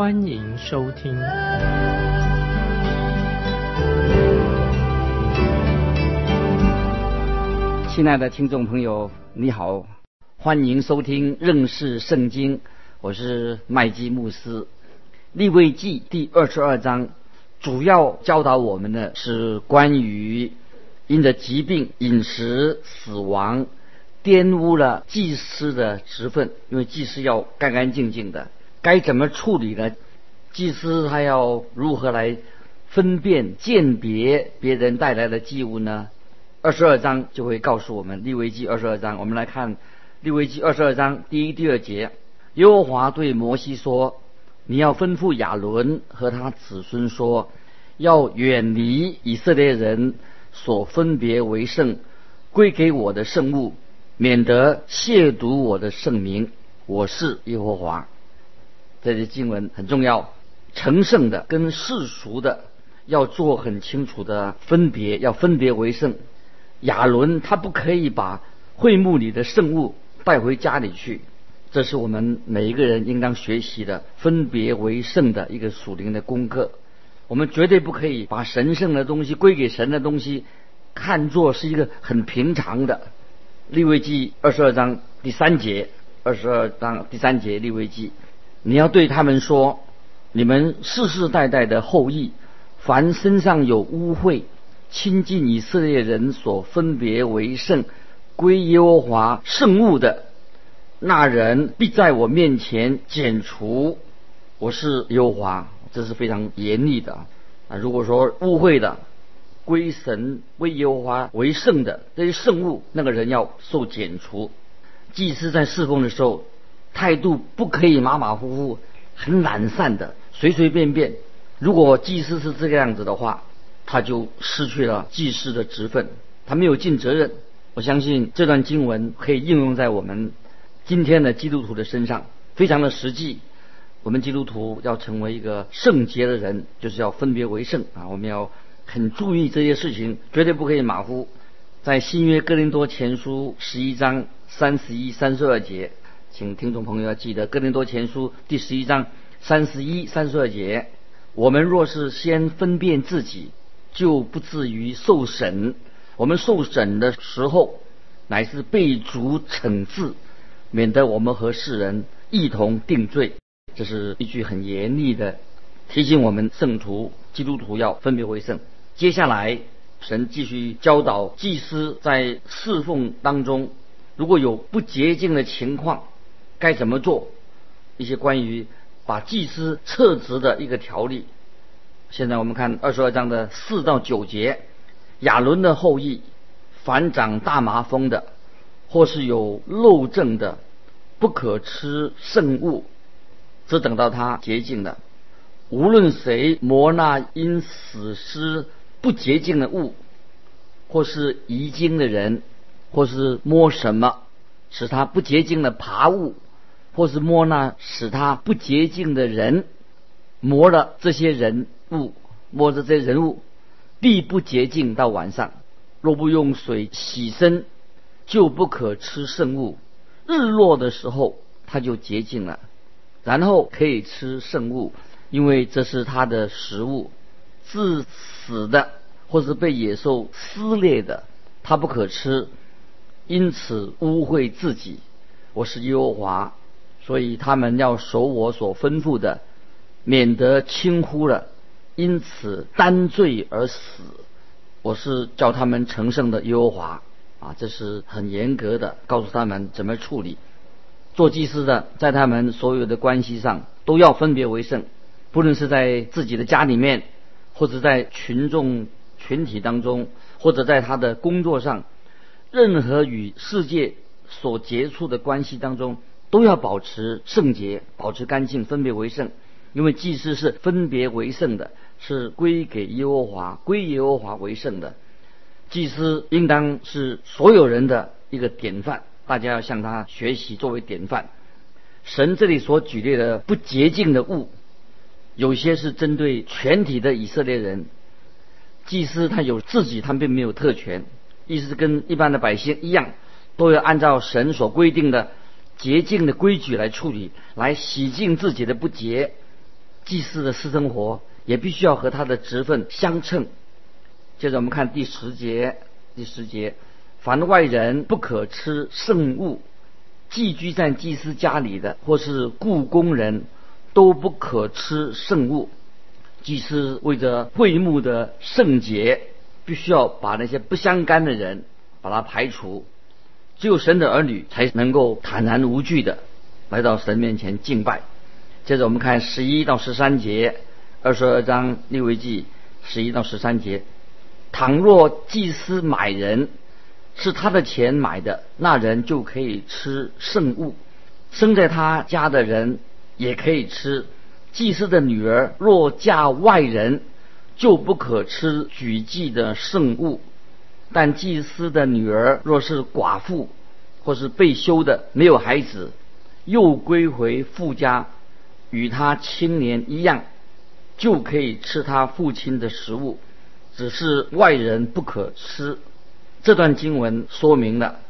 欢迎收听。亲爱的听众朋友，你好，欢迎收听认识圣经，我是麦基牧师。立位记第二十二章主要教导我们的是关于。因着疾病、饮食、死亡，玷污了祭司的职分。因为祭司要干干净净的，该怎么处理呢？祭司他要如何来分辨、鉴别别人带来的祭物呢？二十二章就会告诉我们。利未记二十二章，我们来看利未记二十二章第一、第二节。耶和华对摩西说：“你要吩咐亚伦和他子孙说，要远离以色列人。”所分别为圣，归给我的圣物，免得亵渎我的圣名。我是耶和华。这些经文很重要，成圣的跟世俗的要做很清楚的分别，要分别为圣。亚伦他不可以把会幕里的圣物带回家里去，这是我们每一个人应当学习的分别为圣的一个属灵的功课。我们绝对不可以把神圣的东西归给神的东西，看作是一个很平常的。利未记二十二章第三节，二十二章第三节利未记，你要对他们说：你们世世代代的后裔，凡身上有污秽、亲近以色列人所分别为圣、归耶和华圣物的，那人必在我面前剪除。我是耶和华。这是非常严厉的啊！如果说污秽的归神为耶和华为圣的这些圣物，那个人要受剪除。祭司在侍奉的时候，态度不可以马马虎虎、很懒散的随随便便。如果祭司是这个样子的话，他就失去了祭司的职分，他没有尽责任。我相信这段经文可以应用在我们今天的基督徒的身上，非常的实际。我们基督徒要成为一个圣洁的人，就是要分别为圣啊！我们要很注意这些事情，绝对不可以马虎。在新约哥林多前书十一章三十一、三十二节，请听众朋友要记得哥林多前书第十一章三十一、三十二节：我们若是先分辨自己，就不至于受审；我们受审的时候，乃是被主惩治，免得我们和世人一同定罪。这是一句很严厉的提醒，我们圣徒基督徒要分别为圣。接下来，神继续教导祭司在侍奉当中，如果有不洁净的情况，该怎么做？一些关于把祭司撤职的一个条例。现在我们看二十二章的四到九节：亚伦的后裔，凡长大麻风的，或是有漏症的，不可吃圣物。只等到他洁净了。无论谁摩那因死尸不洁净的物，或是遗精的人，或是摸什么使他不洁净的爬物，或是摸那使他不洁净的人，摸了这些人物，摸着这些人物，必不洁净到晚上。若不用水洗身，就不可吃圣物。日落的时候，他就洁净了。然后可以吃圣物，因为这是他的食物。致死的或是被野兽撕裂的，他不可吃，因此污秽自己。我是耶和华，所以他们要守我所吩咐的，免得轻忽了，因此担罪而死。我是叫他们成圣的耶和华啊，这是很严格的，告诉他们怎么处理。做祭司的，在他们所有的关系上都要分别为圣，不论是在自己的家里面，或者在群众群体当中，或者在他的工作上，任何与世界所接触的关系当中，都要保持圣洁，保持干净，分别为圣。因为祭司是分别为圣的，是归给耶和华，归耶和华为圣的。祭司应当是所有人的一个典范，大家要向他学习，作为典范。神这里所举例的不洁净的物，有些是针对全体的以色列人。祭司他有自己，他并没有特权，意思跟一般的百姓一样，都要按照神所规定的洁净的规矩来处理，来洗净自己的不洁。祭司的私生活也必须要和他的职分相称。接着我们看第十节，第十节，凡外人不可吃圣物，寄居在祭司家里的或是雇工人，都不可吃圣物。祭司为着会幕的圣洁，必须要把那些不相干的人把它排除。只有神的儿女才能够坦然无惧的来到神面前敬拜。接着我们看十一到十三节，二十二章利未记十一到十三节。倘若祭司买人是他的钱买的，那人就可以吃圣物；生在他家的人也可以吃。祭司的女儿若嫁外人，就不可吃举祭的圣物；但祭司的女儿若是寡妇，或是被休的，没有孩子，又归回父家，与他青年一样，就可以吃他父亲的食物。只是外人不可吃。这段经文说明了，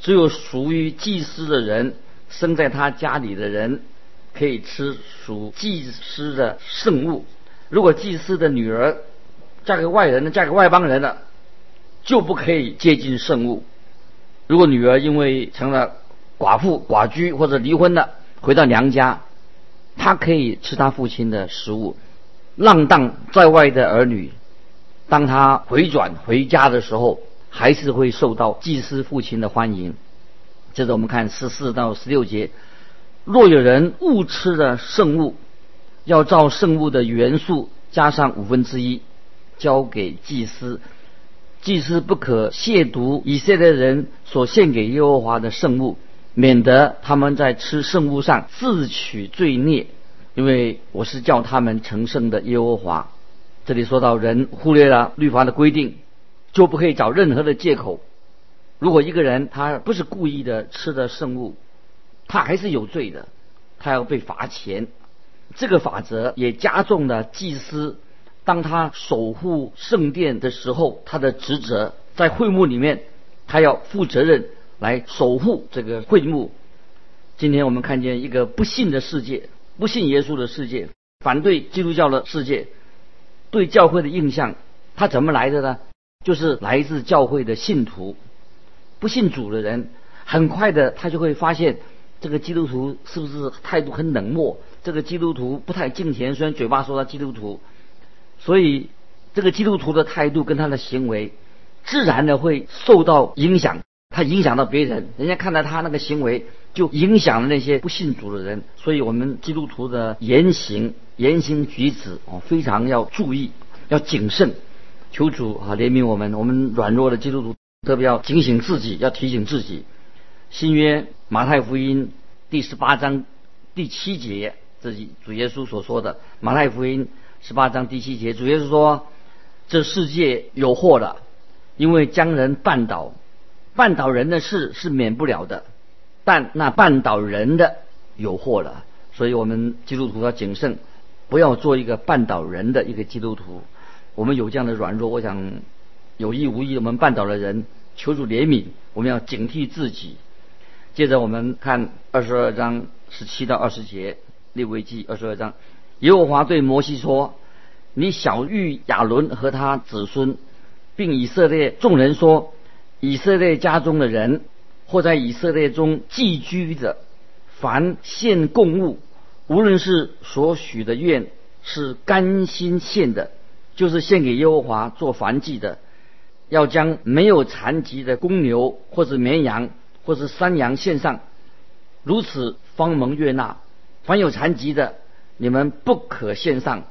只有属于祭司的人，生在他家里的人。可以吃属祭司的圣物。如果祭司的女儿嫁给外人，嫁给外邦人了，就不可以接近圣物。如果女儿因为成了寡妇、寡居或者离婚了，回到娘家，她可以吃她父亲的食物。浪荡在外的儿女，当他回转回家的时候，还是会受到祭司父亲的欢迎。接着我们看十四到十六节。若有人误吃了圣物，要照圣物的元素加上五分之一，交给祭司。祭司不可亵渎以色列人所献给耶和华的圣物，免得他们在吃圣物上自取罪孽。因为我是叫他们成圣的耶和华。这里说到人忽略了律法的规定，就不可以找任何的借口。如果一个人他不是故意的吃的圣物，他还是有罪的，他要被罚钱。这个法则也加重了祭司当他守护圣殿的时候，他的职责在会幕里面，他要负责任来守护这个会幕。今天我们看见一个不信的世界，不信耶稣的世界，反对基督教的世界，对教会的印象，他怎么来的呢？就是来自教会的信徒，不信主的人，很快的他就会发现。这个基督徒是不是态度很冷漠？这个基督徒不太敬虔，虽然嘴巴说他基督徒，所以这个基督徒的态度跟他的行为，自然的会受到影响。他影响到别人，人家看到他那个行为，就影响了那些不信主的人。所以我们基督徒的言行、言行举止哦，非常要注意，要谨慎。求主啊怜悯我们，我们软弱的基督徒特别要警醒自己，要提醒自己。新约马太福音第十八章第七节，这是主耶稣所说的。马太福音十八章第七节，主要是说：“这世界有祸了，因为将人绊倒，绊倒人的事是免不了的，但那绊倒人的有祸了。所以我们基督徒要谨慎，不要做一个绊倒人的一个基督徒。我们有这样的软弱，我想有意无意我们绊倒了人，求主怜悯，我们要警惕自己。”接着我们看二十二章十七到二十节，利未记二十二章，耶和华对摩西说：“你小谕亚伦和他子孙，并以色列众人说：以色列家中的人，或在以色列中寄居的，凡献供物，无论是所许的愿，是甘心献的，就是献给耶和华做燔祭的，要将没有残疾的公牛或者绵羊。”或是山羊献上，如此方蒙悦纳。凡有残疾的，你们不可献上，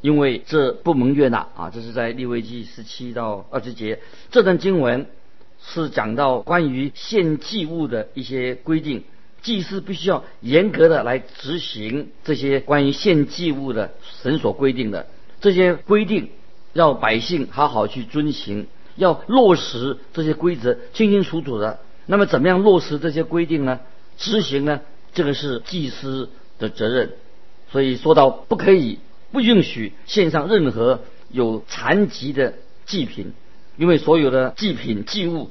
因为这不蒙悦纳啊！这是在利未记十七到二十节。这段经文是讲到关于献祭物的一些规定。祭司必须要严格的来执行这些关于献祭物的神所规定的这些规定，要百姓好好去遵行，要落实这些规则清清楚楚的。那么怎么样落实这些规定呢？执行呢？这个是祭司的责任。所以说到不可以不允许献上任何有残疾的祭品，因为所有的祭品祭物。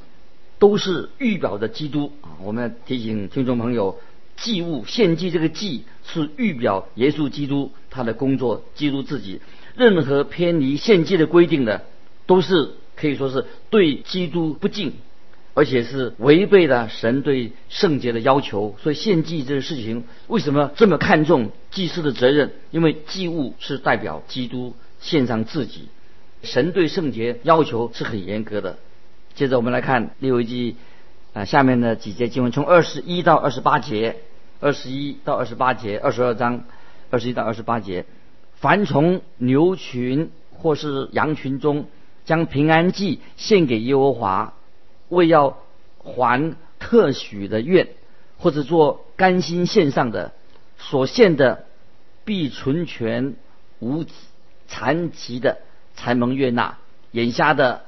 都是预表的基督啊！我们要提醒听众朋友，祭物献祭这个祭是预表耶稣基督他的工作，基督自己。任何偏离献祭的规定的，都是可以说是对基督不敬，而且是违背了神对圣洁的要求。所以献祭这个事情为什么这么看重祭司的责任？因为祭物是代表基督献上自己，神对圣洁要求是很严格的。接着我们来看六一记啊下面的几节经文，从二十一到二十八节，二十一到二十八节，二十二章二十一到二十八节，凡从牛群或是羊群中将平安祭献给耶和华，为要还特许的愿，或者做甘心献上的，所献的必存全无残疾的，才蒙悦纳，眼瞎的、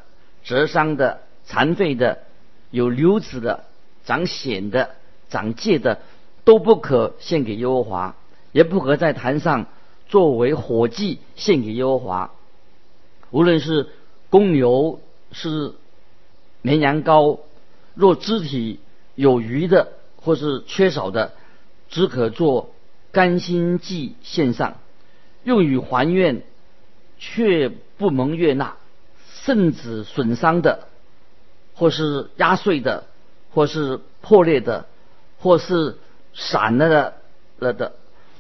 折伤的。残废的、有瘤子的、长癣的、长疥的，都不可献给耶和华，也不可在坛上作为火祭献给耶和华。无论是公牛、是绵羊羔，若肢体有余的或是缺少的，只可做甘心祭献上，用于还愿，却不蒙悦纳，甚至损伤的。或是压碎的，或是破裂的，或是散了的了的，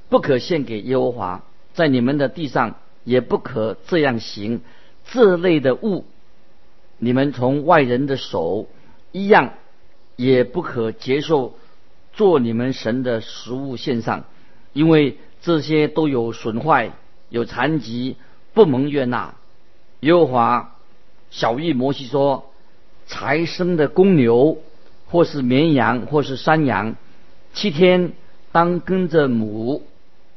不可献给耶和华。在你们的地上也不可这样行。这类的物，你们从外人的手一样，也不可接受做你们神的食物献上，因为这些都有损坏、有残疾，不蒙悦纳。耶和华小谕摩西说。才生的公牛，或是绵羊，或是山羊，七天当跟着母，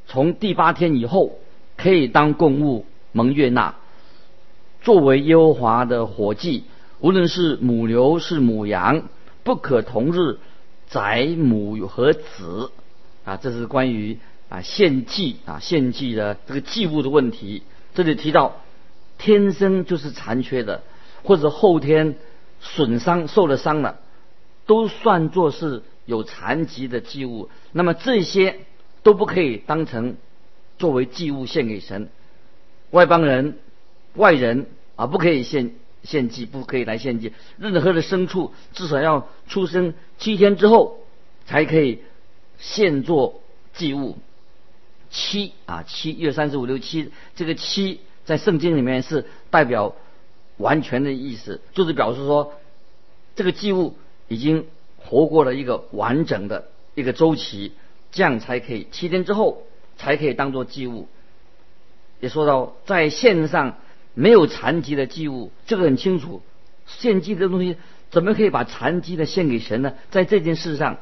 从第八天以后可以当供物蒙悦纳，作为耶和华的火祭。无论是母牛是母羊，不可同日宰母和子。啊，这是关于啊献祭啊献祭的这个祭物的问题。这里提到天生就是残缺的，或者后天。损伤受了伤了，都算作是有残疾的祭物。那么这些都不可以当成作为祭物献给神。外邦人、外人啊，不可以献献祭，不可以来献祭。任何的牲畜至少要出生七天之后才可以献作祭物。七啊，七一二三四五六七，这个七在圣经里面是代表。完全的意思就是表示说，这个祭物已经活过了一个完整的一个周期，这样才可以七天之后才可以当做祭物。也说到在线上没有残疾的祭物，这个很清楚。献祭的东西怎么可以把残疾的献给神呢？在这件事上，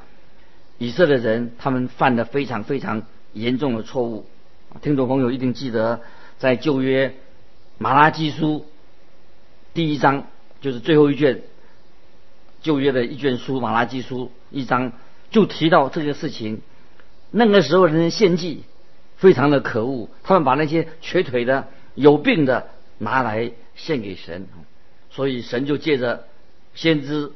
以色列人他们犯了非常非常严重的错误。听众朋友一定记得，在旧约马拉基书。第一章就是最后一卷旧约的一卷书《马拉基书》一章，就提到这个事情。那个时候人献祭非常的可恶，他们把那些瘸腿的、有病的拿来献给神，所以神就借着先知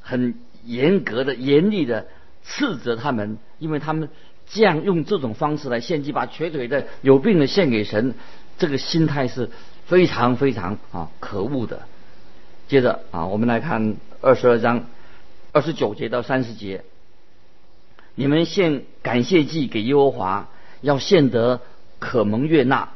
很严格的、严厉的斥责他们，因为他们这样用这种方式来献祭，把瘸腿的、有病的献给神，这个心态是。非常非常啊可恶的。接着啊，我们来看二十二章二十九节到三十节。你们献感谢祭给耶和华，要献得可蒙悦纳，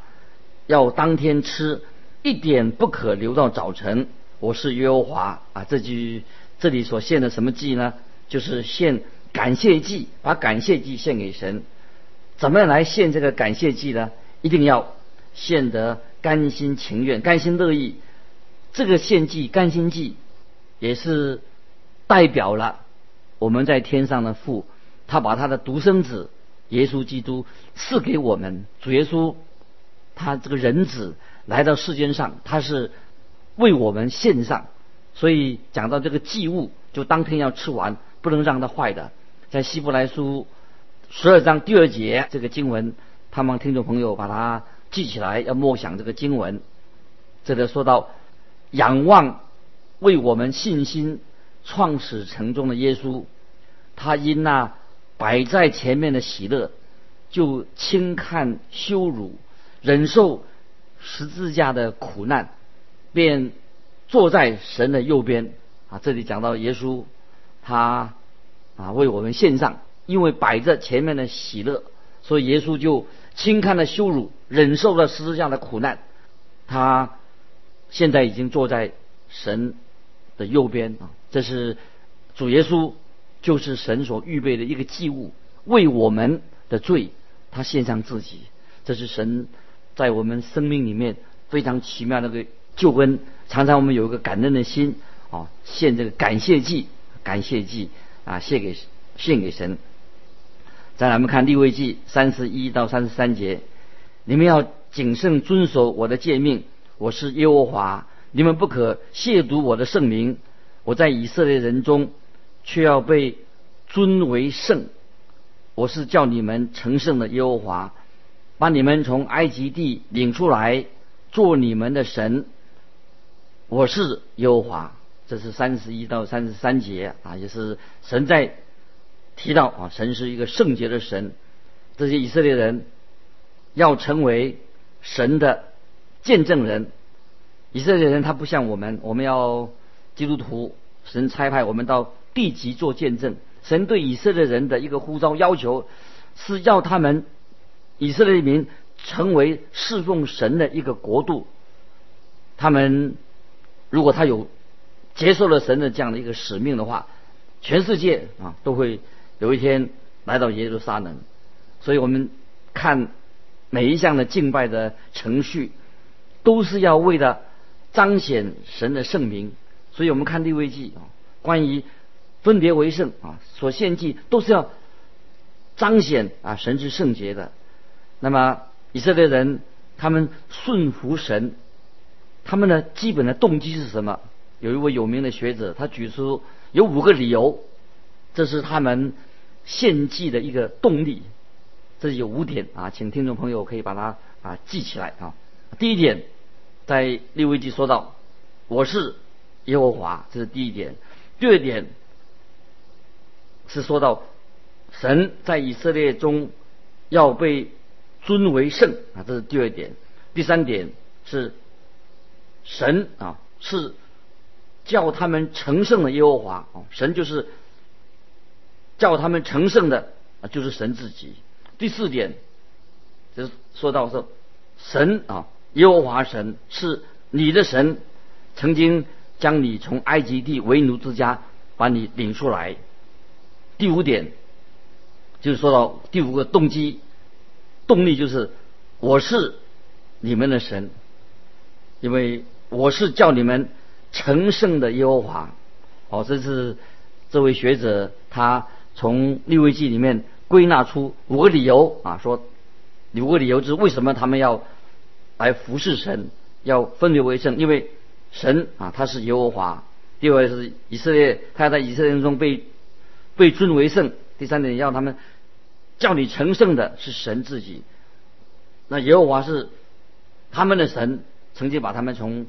要当天吃，一点不可留到早晨。我是耶和华啊。这句这里所献的什么祭呢？就是献感谢祭，把感谢祭献给神。怎么样来献这个感谢祭呢？一定要献得。甘心情愿、甘心乐意，这个献祭、甘心祭，也是代表了我们在天上的父他把他的独生子耶稣基督赐给我们。主耶稣他这个人子来到世间上，他是为我们献上。所以讲到这个祭物，就当天要吃完，不能让它坏的。在希伯来书十二章第二节这个经文，盼望听众朋友把它记起来，要默想这个经文。这里说到仰望为我们信心创始成终的耶稣，他因那摆在前面的喜乐，就轻看羞辱，忍受十字架的苦难，便。坐在神的右边啊！这里讲到耶稣，他啊为我们献上，因为摆着前面的喜乐，所以耶稣就轻看了羞辱，忍受了十字架的苦难。他现在已经坐在神的右边啊！这是主耶稣，就是神所预备的一个祭物，为我们的罪，他献上自己。这是神在我们生命里面非常奇妙的个救恩。常常我们有一个感恩的心，啊，献这个感谢祭，感谢祭啊，献给献给神。再来我们看立位记三十一到三十三节，你们要谨慎遵守我的诫命，我是耶和华，你们不可亵渎我的圣名。我在以色列人中，却要被尊为圣。我是叫你们成圣的耶和华，把你们从埃及地领出来，做你们的神。我是耶和华，这是三十一到三十三节啊，也是神在提到啊，神是一个圣洁的神。这些以色列人要成为神的见证人。以色列人他不像我们，我们要基督徒，神差派我们到地级做见证。神对以色列人的一个呼召要求，是要他们以色列民成为侍奉神的一个国度，他们。如果他有接受了神的这样的一个使命的话，全世界啊都会有一天来到耶路撒冷。所以我们看每一项的敬拜的程序，都是要为了彰显神的圣名。所以我们看利未记啊，关于分别为圣啊，所献祭都是要彰显啊神之圣洁的。那么以色列人他们顺服神。他们的基本的动机是什么？有一位有名的学者，他举出有五个理由，这是他们献祭的一个动力。这有五点啊，请听众朋友可以把它啊记起来啊。第一点，在利未记说到，我是耶和华，这是第一点。第二点是说到神在以色列中要被尊为圣啊，这是第二点。第三点是。神啊，是叫他们成圣的耶和华啊，神就是叫他们成圣的啊，就是神自己。第四点就是说到说，神啊，耶和华神是你的神，曾经将你从埃及地为奴之家把你领出来。第五点就是说到第五个动机动力，就是我是你们的神，因为。我是叫你们成圣的耶和华，哦，这是这位学者他从利未记里面归纳出五个理由啊，说五个理由是为什么他们要来服侍神，要分别为圣，因为神啊他是耶和华。第二是以色列，他要在以色列中被被尊为圣。第三点要他们叫你成圣的是神自己，那耶和华是他们的神，曾经把他们从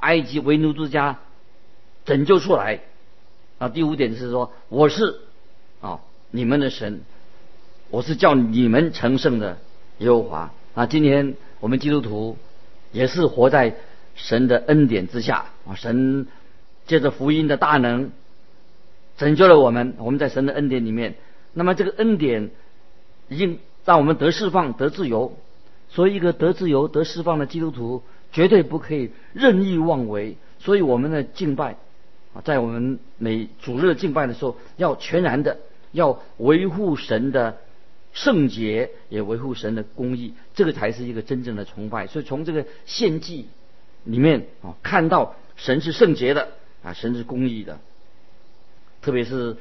埃及为奴之家拯救出来啊！第五点是说，我是啊你们的神，我是叫你们成圣的耶和华啊！今天我们基督徒也是活在神的恩典之下啊！神借着福音的大能拯救了我们，我们在神的恩典里面。那么这个恩典已经让我们得释放、得自由。所以，一个得自由、得释放的基督徒。绝对不可以任意妄为，所以我们的敬拜啊，在我们每主日敬拜的时候，要全然的要维护神的圣洁，也维护神的公义，这个才是一个真正的崇拜。所以从这个献祭里面啊，看到神是圣洁的啊，神是公义的。特别是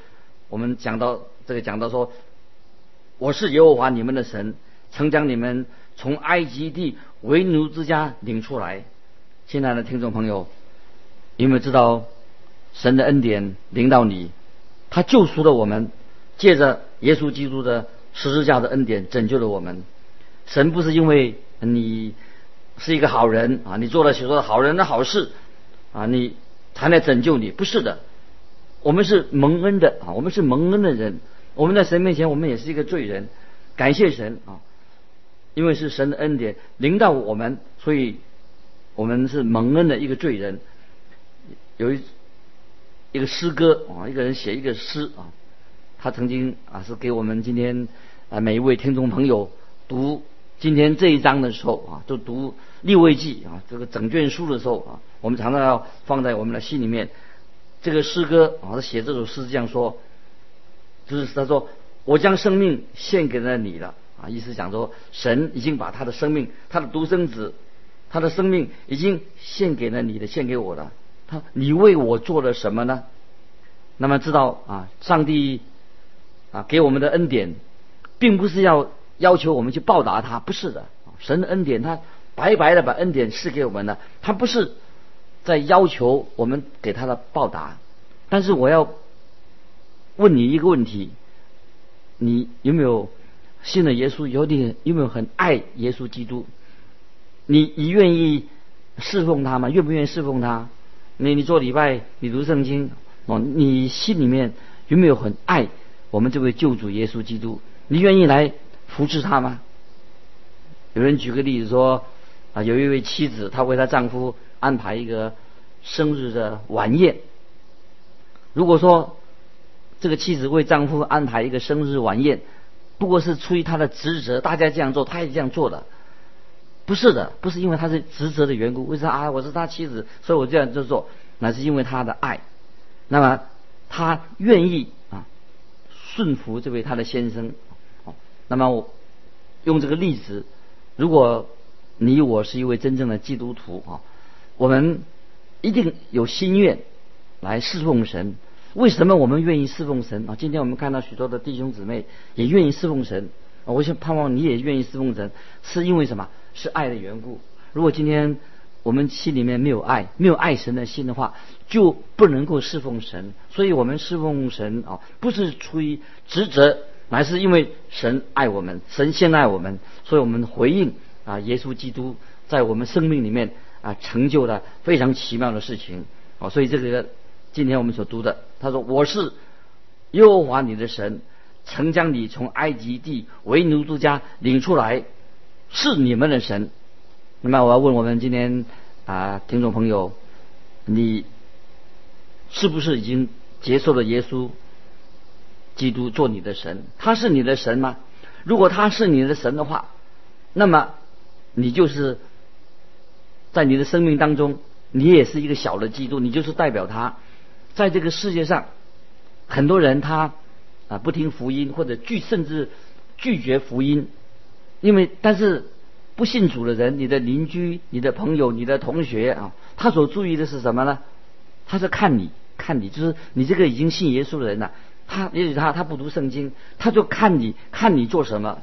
我们讲到这个，讲到说我是耶和华你们的神，曾将你们从埃及地为奴之家领出来。亲爱的听众朋友，有没有知道神的恩典领到你？他救赎了我们，借着耶稣基督的十字架的恩典拯救了我们。神不是因为你是一个好人啊，你做了许多好人的好事啊，你才来拯救你，不是的。我们是蒙恩的啊，我们是蒙恩的人。我们在神面前，我们也是一个罪人。感谢神啊，因为是神的恩典临到我们，所以我们是蒙恩的一个罪人。有一一个诗歌啊，一个人写一个诗啊，他曾经啊是给我们今天啊每一位听众朋友读今天这一章的时候啊，就读立位记啊这个整卷书的时候啊，我们常常要放在我们的心里面。这个诗歌啊，他写这首诗这样说。就是他说，我将生命献给了你了啊！意思讲说，神已经把他的生命，他的独生子，他的生命已经献给了你的，献给我了。他，你为我做了什么呢？那么知道啊，上帝啊给我们的恩典，并不是要要求我们去报答他，不是的。神的恩典，他白白的把恩典赐给我们了，他不是在要求我们给他的报答。但是我要。问你一个问题：你有没有信了耶稣？有你有没有很爱耶稣基督？你你愿意侍奉他吗？愿不愿意侍奉他？你你做礼拜，你读圣经哦，你心里面有没有很爱我们这位救主耶稣基督？你愿意来扶持他吗？有人举个例子说啊，有一位妻子，她为她丈夫安排一个生日的晚宴。如果说这个妻子为丈夫安排一个生日晚宴，不过是出于她的职责，大家这样做，她也这样做的，不是的，不是因为她是职责的缘故。为啥啊？我是他妻子，所以我这样就做，那是因为他的爱。那么他愿意啊顺服这位他的先生。那么我用这个例子，如果你我是一位真正的基督徒啊，我们一定有心愿来侍奉神。为什么我们愿意侍奉神啊？今天我们看到许多的弟兄姊妹也愿意侍奉神啊！我想盼望你也愿意侍奉神，是因为什么？是爱的缘故。如果今天我们心里面没有爱，没有爱神的心的话，就不能够侍奉神。所以我们侍奉神啊，不是出于职责，乃是因为神爱我们，神先爱我们，所以我们回应啊，耶稣基督在我们生命里面啊成就了非常奇妙的事情啊！所以这个。今天我们所读的，他说：“我是耶和华你的神，曾将你从埃及地为奴之家领出来，是你们的神。”那么我要问我们今天啊，听众朋友，你是不是已经接受了耶稣基督做你的神？他是你的神吗？如果他是你的神的话，那么你就是在你的生命当中，你也是一个小的基督，你就是代表他。在这个世界上，很多人他啊不听福音，或者拒甚至拒绝福音，因为但是不信主的人，你的邻居、你的朋友、你的同学啊，他所注意的是什么呢？他是看你，看你，就是你这个已经信耶稣的人了。他也许他他不读圣经，他就看你看你做什么。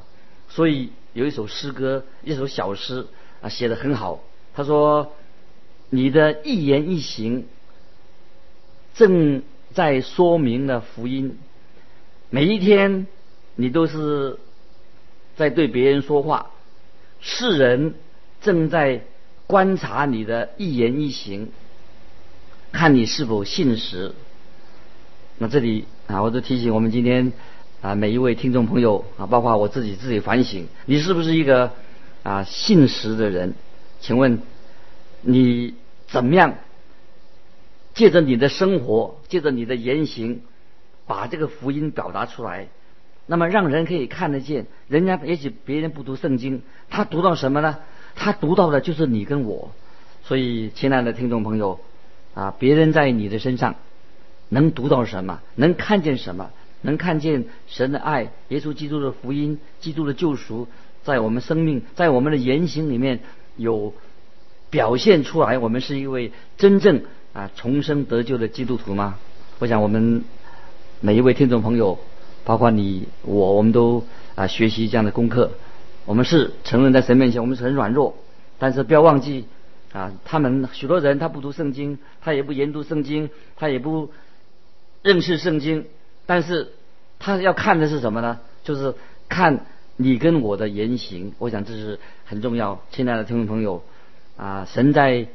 所以有一首诗歌，一首小诗啊，写的很好。他说：“你的一言一行。”正在说明了福音，每一天你都是在对别人说话，世人正在观察你的一言一行，看你是否信实。那这里啊，我就提醒我们今天啊每一位听众朋友啊，包括我自己自己反省，你是不是一个啊信实的人？请问你怎么样？借着你的生活，借着你的言行，把这个福音表达出来，那么让人可以看得见。人家也许别人不读圣经，他读到什么呢？他读到的就是你跟我。所以，亲爱的听众朋友，啊，别人在你的身上能读到什么？能看见什么？能看见神的爱，耶稣基督的福音，基督的救赎，在我们生命，在我们的言行里面有表现出来。我们是一位真正。啊，重生得救的基督徒吗？我想我们每一位听众朋友，包括你我，我们都啊学习这样的功课。我们是承认在神面前我们是很软弱，但是不要忘记啊，他们许多人他不读圣经，他也不研读圣经，他也不认识圣经，但是他要看的是什么呢？就是看你跟我的言行。我想这是很重要。亲爱的听众朋友啊，神在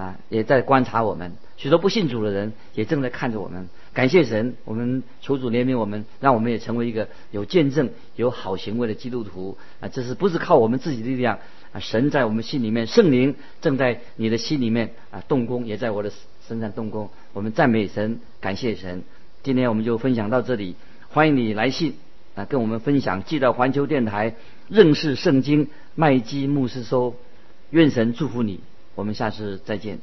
啊也在观察我们，许多不信主的人也正在看着我们。感谢神，我们求主怜悯我们，让我们也成为一个有见证、有好行为的基督徒啊！这是不是靠我们自己的力量啊？神在我们心里面，圣灵正在你的心里面啊动工，也在我的身上动工。我们赞美神，感谢神。今天我们就分享到这里，欢迎你来信啊，跟我们分享。寄到环球电台认识圣经麦基牧师收，愿神祝福你。我们下次再见。